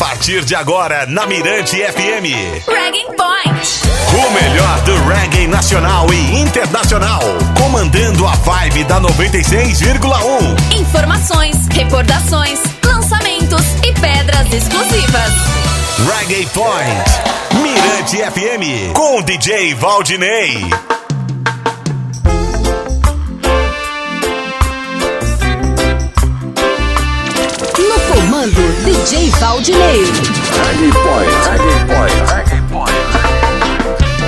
partir de agora na Mirante FM. Reggae Point. O melhor do reggae nacional e internacional. Comandando a vibe da 96,1. Informações, recordações, lançamentos e pedras exclusivas. Reggae Point. Mirante FM. Com DJ Valdinei. DJ Valdinei. Reggae Point, Reggae Point, Reggae Point.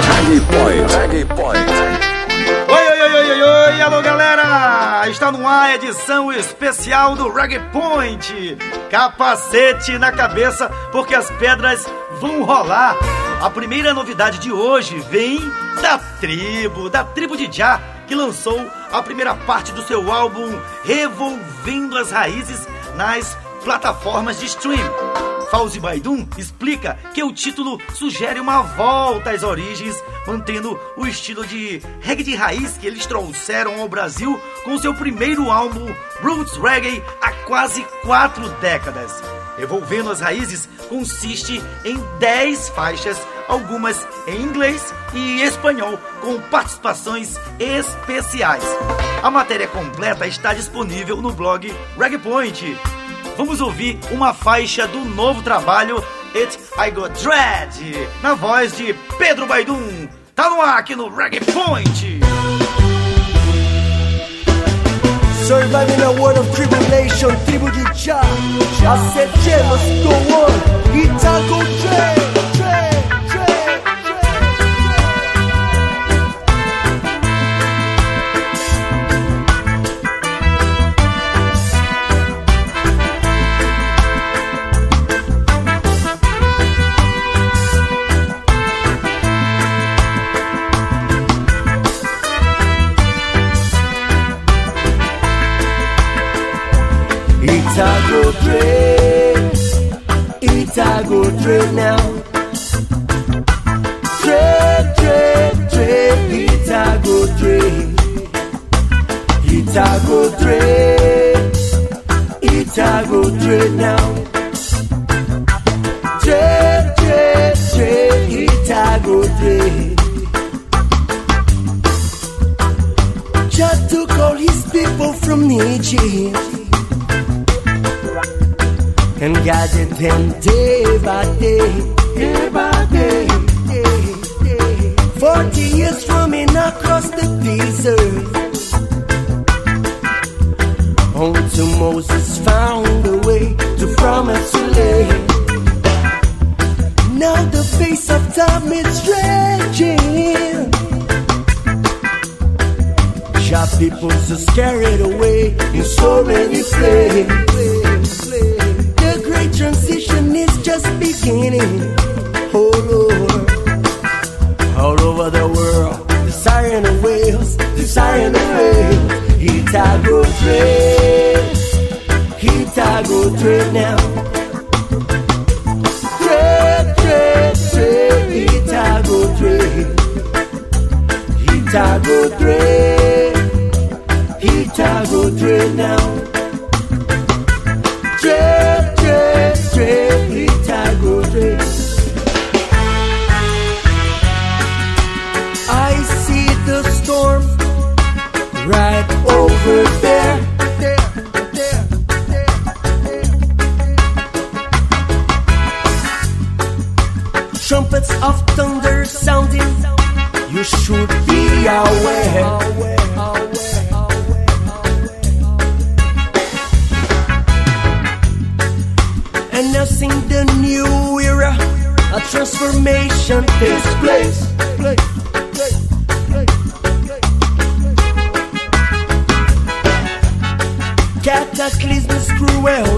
Reggae Point, Reggae Point. Oi, oi, oi, oi, oi, oi, alô galera! Está no ar a edição especial do Reggae Point. Capacete na cabeça, porque as pedras vão rolar. A primeira novidade de hoje vem da tribo, da tribo de Já, que lançou a primeira parte do seu álbum Revolvendo as Raízes nas plataformas de stream. Fauzi Baidun explica que o título sugere uma volta às origens, mantendo o estilo de reggae de raiz que eles trouxeram ao Brasil com seu primeiro álbum Roots Reggae há quase quatro décadas. Evolvendo as Raízes consiste em 10 faixas, algumas em inglês e espanhol, com participações especiais. A matéria completa está disponível no blog Reggae Point. Vamos ouvir uma faixa do novo trabalho It I Got Dread, na voz de Pedro Baidum. Tá no ar aqui no Reggae Point. Surviving a world of tribulation, tribo de Jah. I yeah, let's go on. Itaco Dre, Dre, Dre, right now. Your people so carried away in so many places. The great transition is just beginning. Oh Lord, all over the world, the siren of whales, the siren of whales. Itago trade, Itago trade now. Trade, trade, trade, Itago trade, Itago trade, Trade, trade, Itago trade. I see the storm right over there. Trumpets of thunder sounding. You should be aware. Transformation takes place. Cataclysms cruel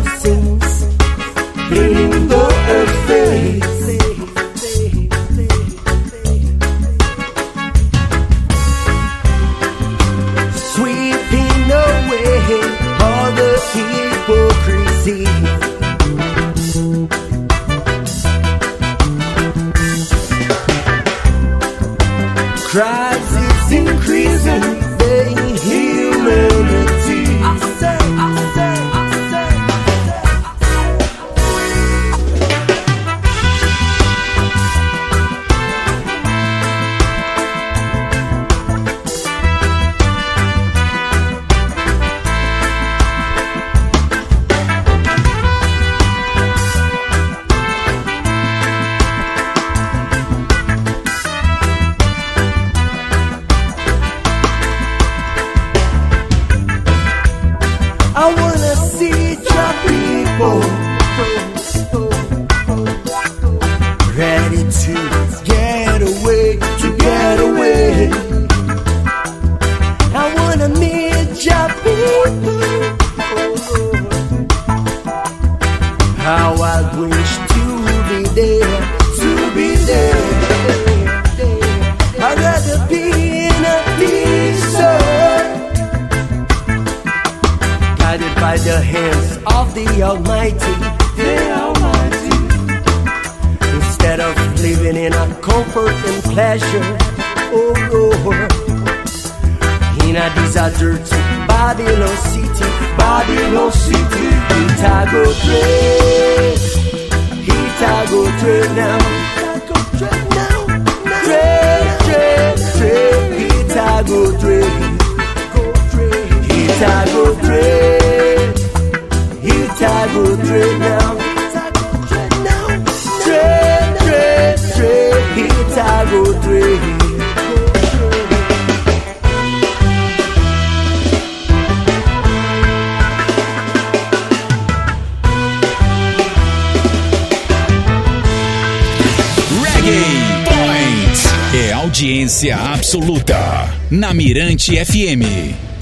na Mirante FM.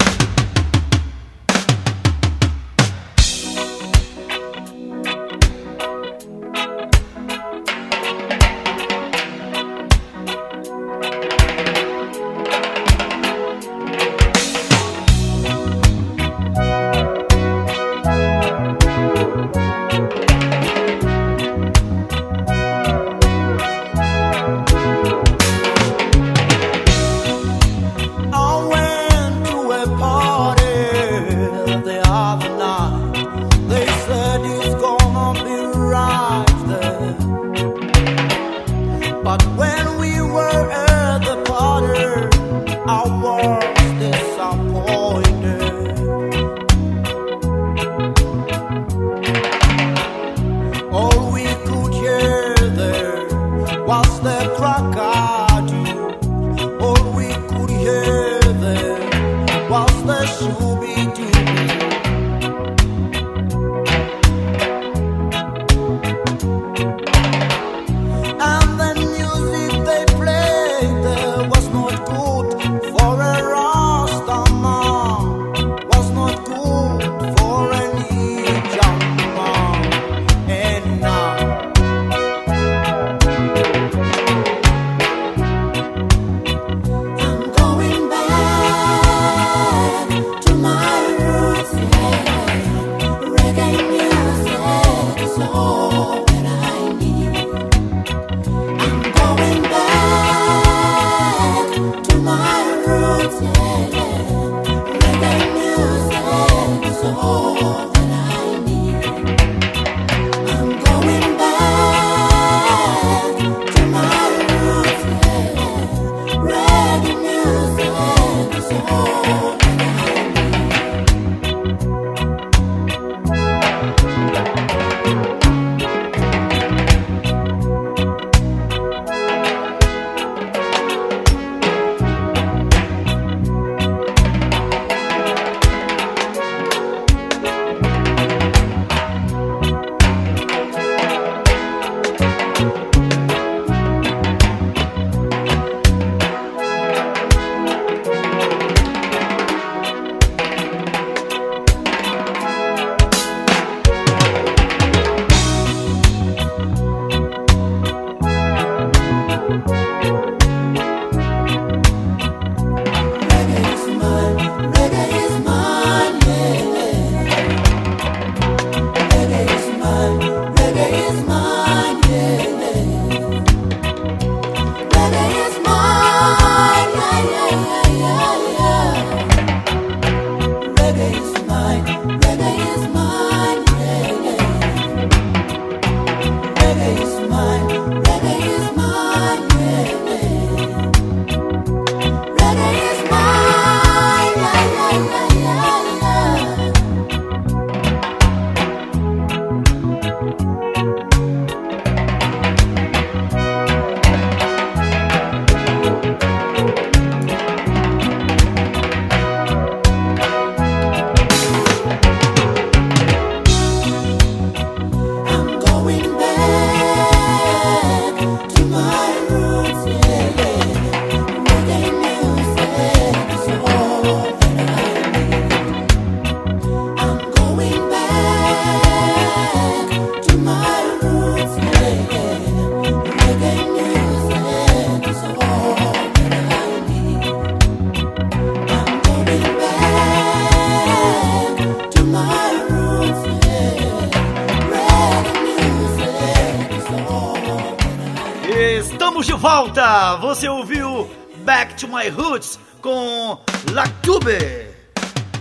My Roots com Lactube.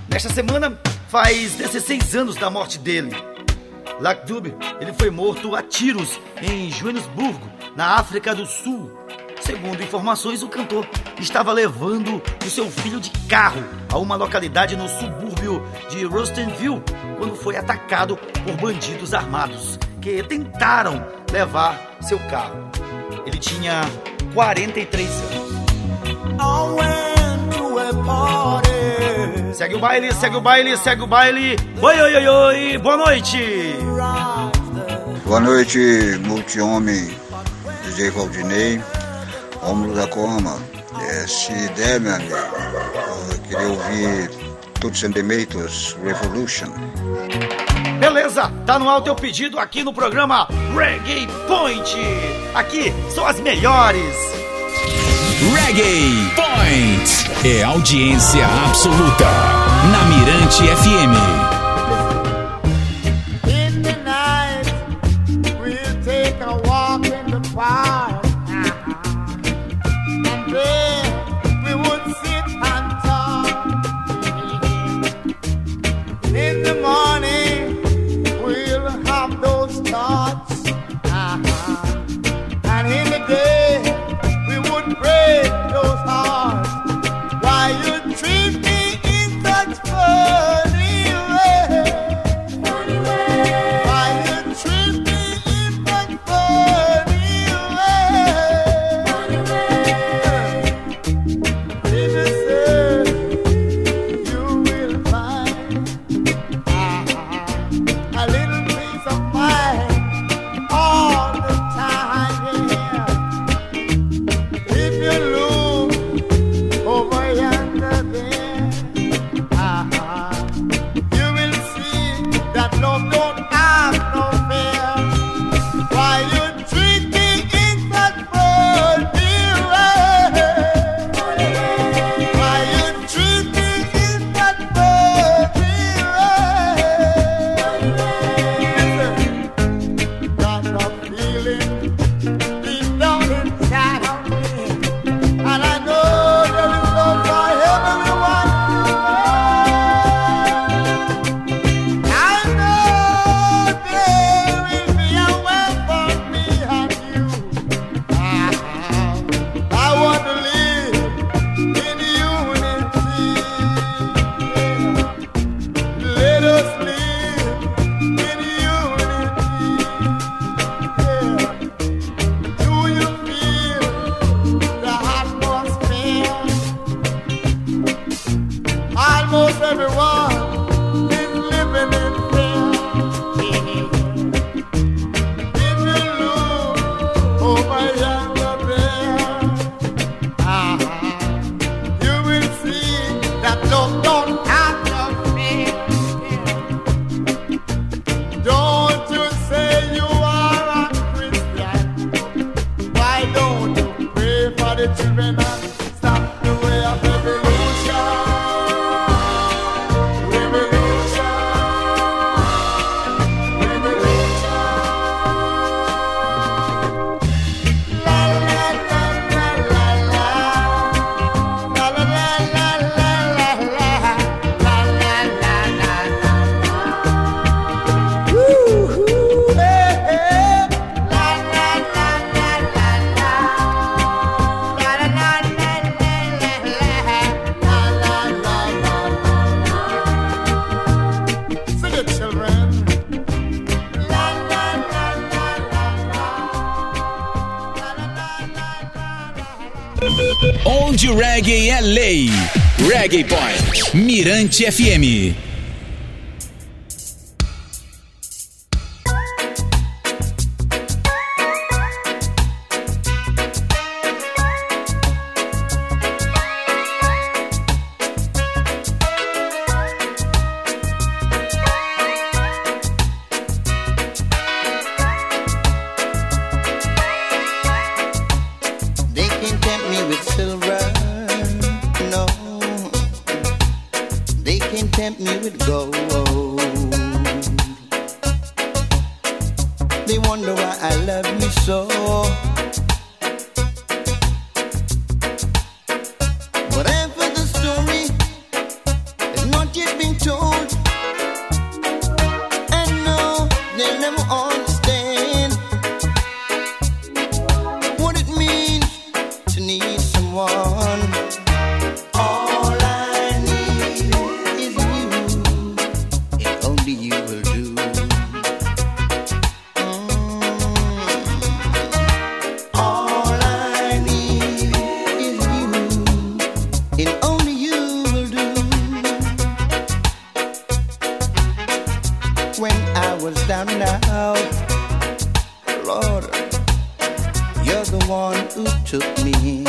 Nesta semana faz 16 anos da morte dele. Lakdub, ele foi morto a tiros em Joanesburgo, na África do Sul. Segundo informações, o cantor estava levando o seu filho de carro a uma localidade no subúrbio de Rustenville quando foi atacado por bandidos armados que tentaram levar seu carro. Ele tinha 43 anos. Segue o baile, segue o baile, segue o baile. Oi, oi, oi, oi, boa noite. Boa noite, multi-homem DJ Valdinei, Rômulo da Coma. É, se der, meu amigo, eu queria ouvir Tuts and Tomatoes Revolution. Beleza, tá no alto o teu pedido aqui no programa Reggae Point. Aqui são as melhores. Reggae Point é audiência absoluta na Mirante FM. the children. lei. Reggae Point, Mirante FM. was down and out. Lord, you're the one who took me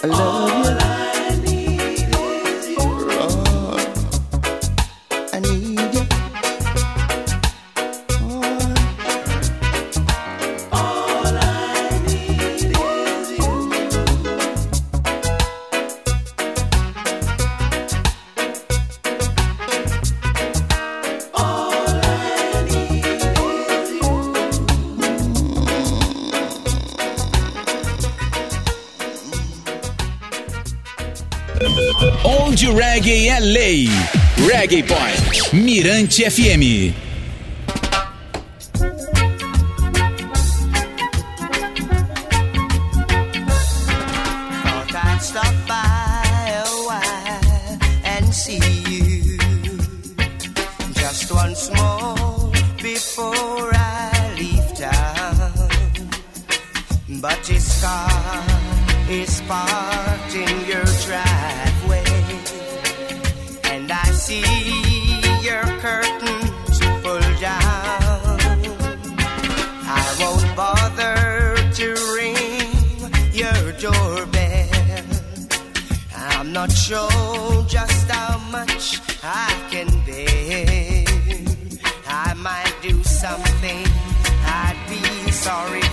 I love you. reggae é lei. Reggae Point, Mirante FM. I might do something. I'd be sorry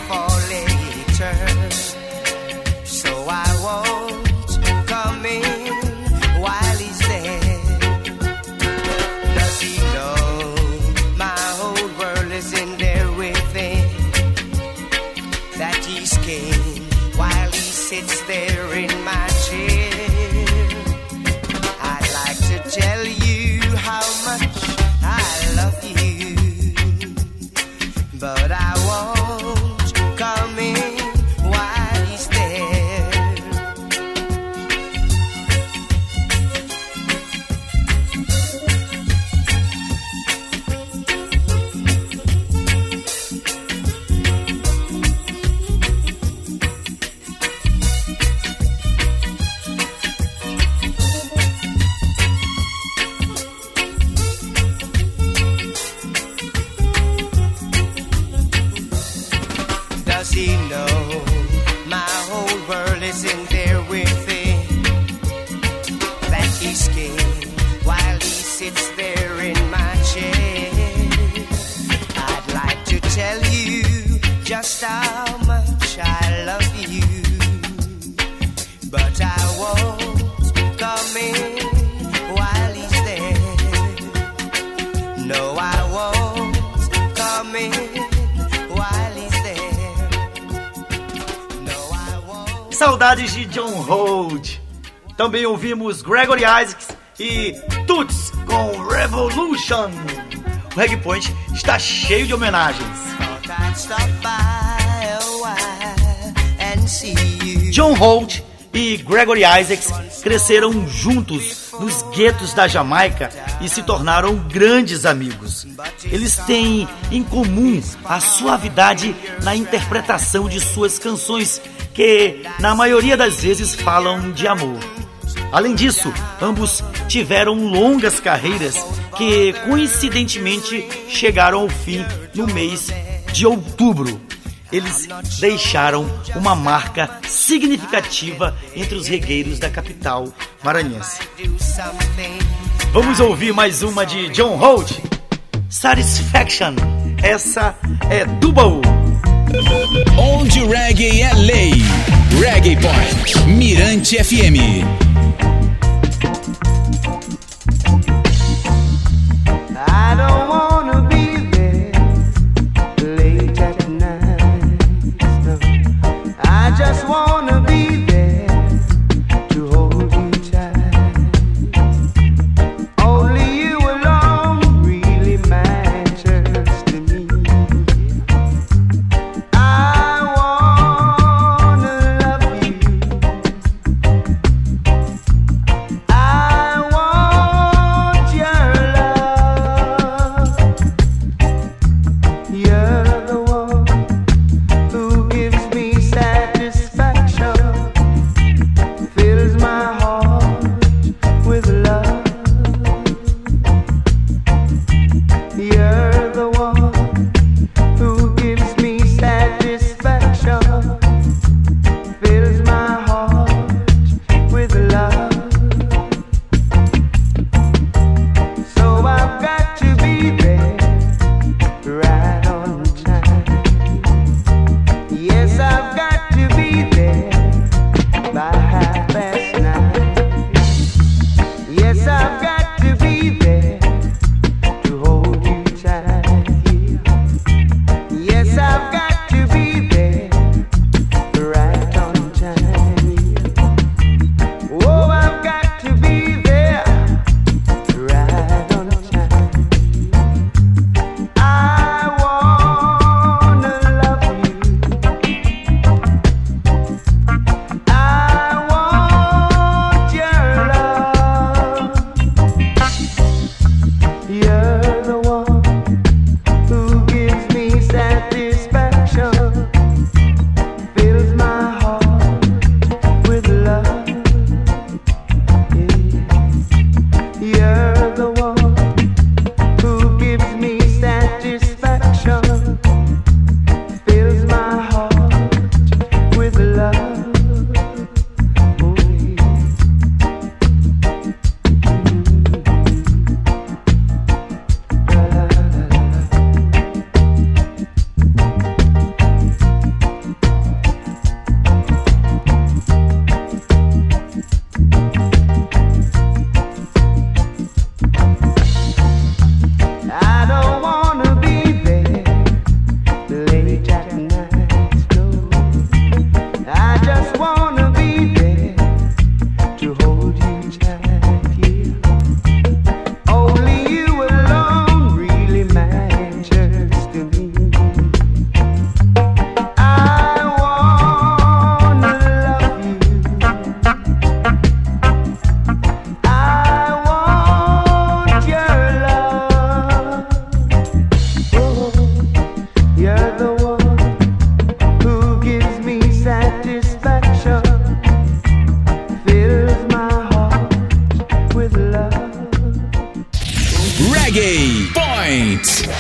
Também ouvimos Gregory Isaacs e Toots com Revolution. O Reg Point está cheio de homenagens. John Holt e Gregory Isaacs cresceram juntos nos guetos da Jamaica e se tornaram grandes amigos. Eles têm em comum a suavidade na interpretação de suas canções, que na maioria das vezes falam de amor. Além disso, ambos tiveram longas carreiras que coincidentemente chegaram ao fim no mês de outubro. Eles deixaram uma marca significativa entre os regueiros da capital maranhense. Vamos ouvir mais uma de John Holt, Satisfaction. Essa é do baú. Onde reggae é lei. Reggae Point. Mirante FM.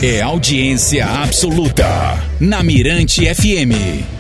É audiência absoluta. Na Mirante FM.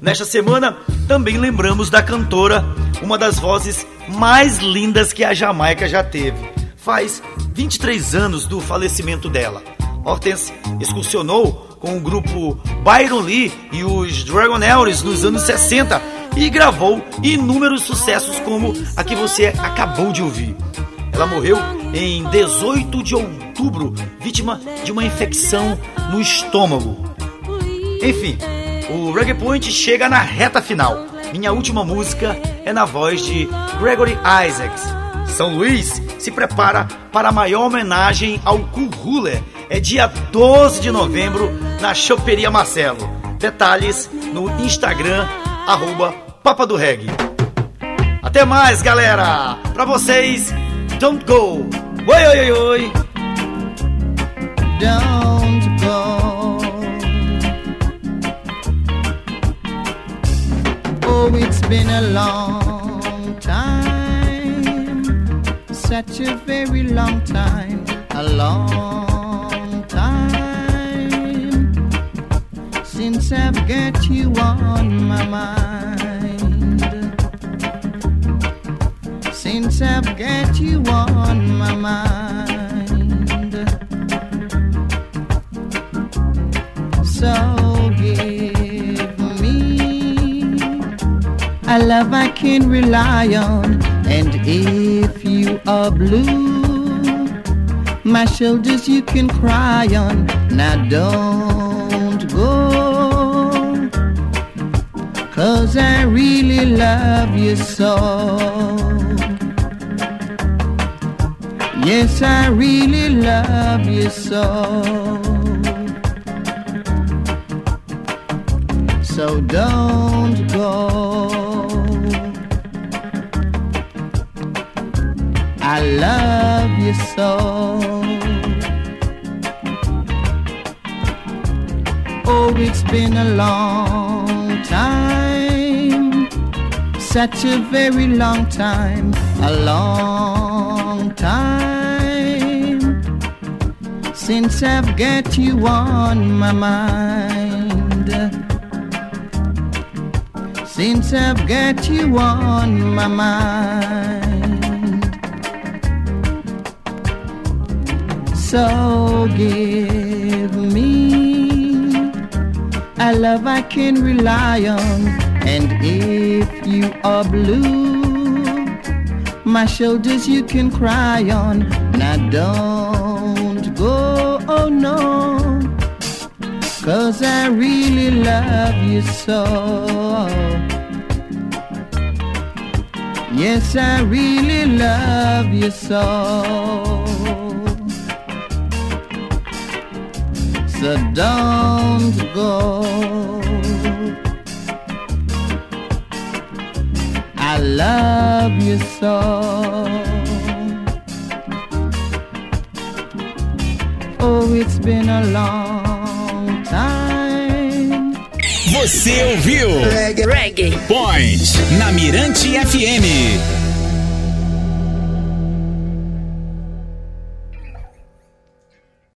Nesta semana, também lembramos da cantora, uma das vozes mais lindas que a Jamaica já teve. Faz 23 anos do falecimento dela. Hortense excursionou com o grupo Byron Lee e os Dragonells nos anos 60 e gravou inúmeros sucessos como a que você acabou de ouvir. Ela morreu em 18 de outubro, vítima de uma infecção no estômago. Enfim, o Reggae Point chega na reta final. Minha última música é na voz de Gregory Isaacs. São Luís se prepara para a maior homenagem ao Ruler. É dia 12 de novembro na Choperia Marcelo. Detalhes no Instagram, arroba Papa do Reggae. Até mais, galera! Pra vocês, don't go! Oi, oi, oi, oi! Don't been a long time, such a very long time, a long time since I've got you on my mind. Since I've got you on my mind. So give a love I can rely on. And if you are blue, my shoulders you can cry on. Now don't go. Cause I really love you so. Yes, I really love you so. So don't go. I love you so. Oh, it's been a long time, such a very long time, a long time since I've got you on my mind. Since I've got you on my mind. So give me a love I can rely on. And if you are blue, my shoulders you can cry on. Now don't go, oh no. Cause I really love you so. Yes, I really love you so. So don't go. I love you so. Oh, it's been a long time. Você ouviu Reggae. Point na Mirante FM.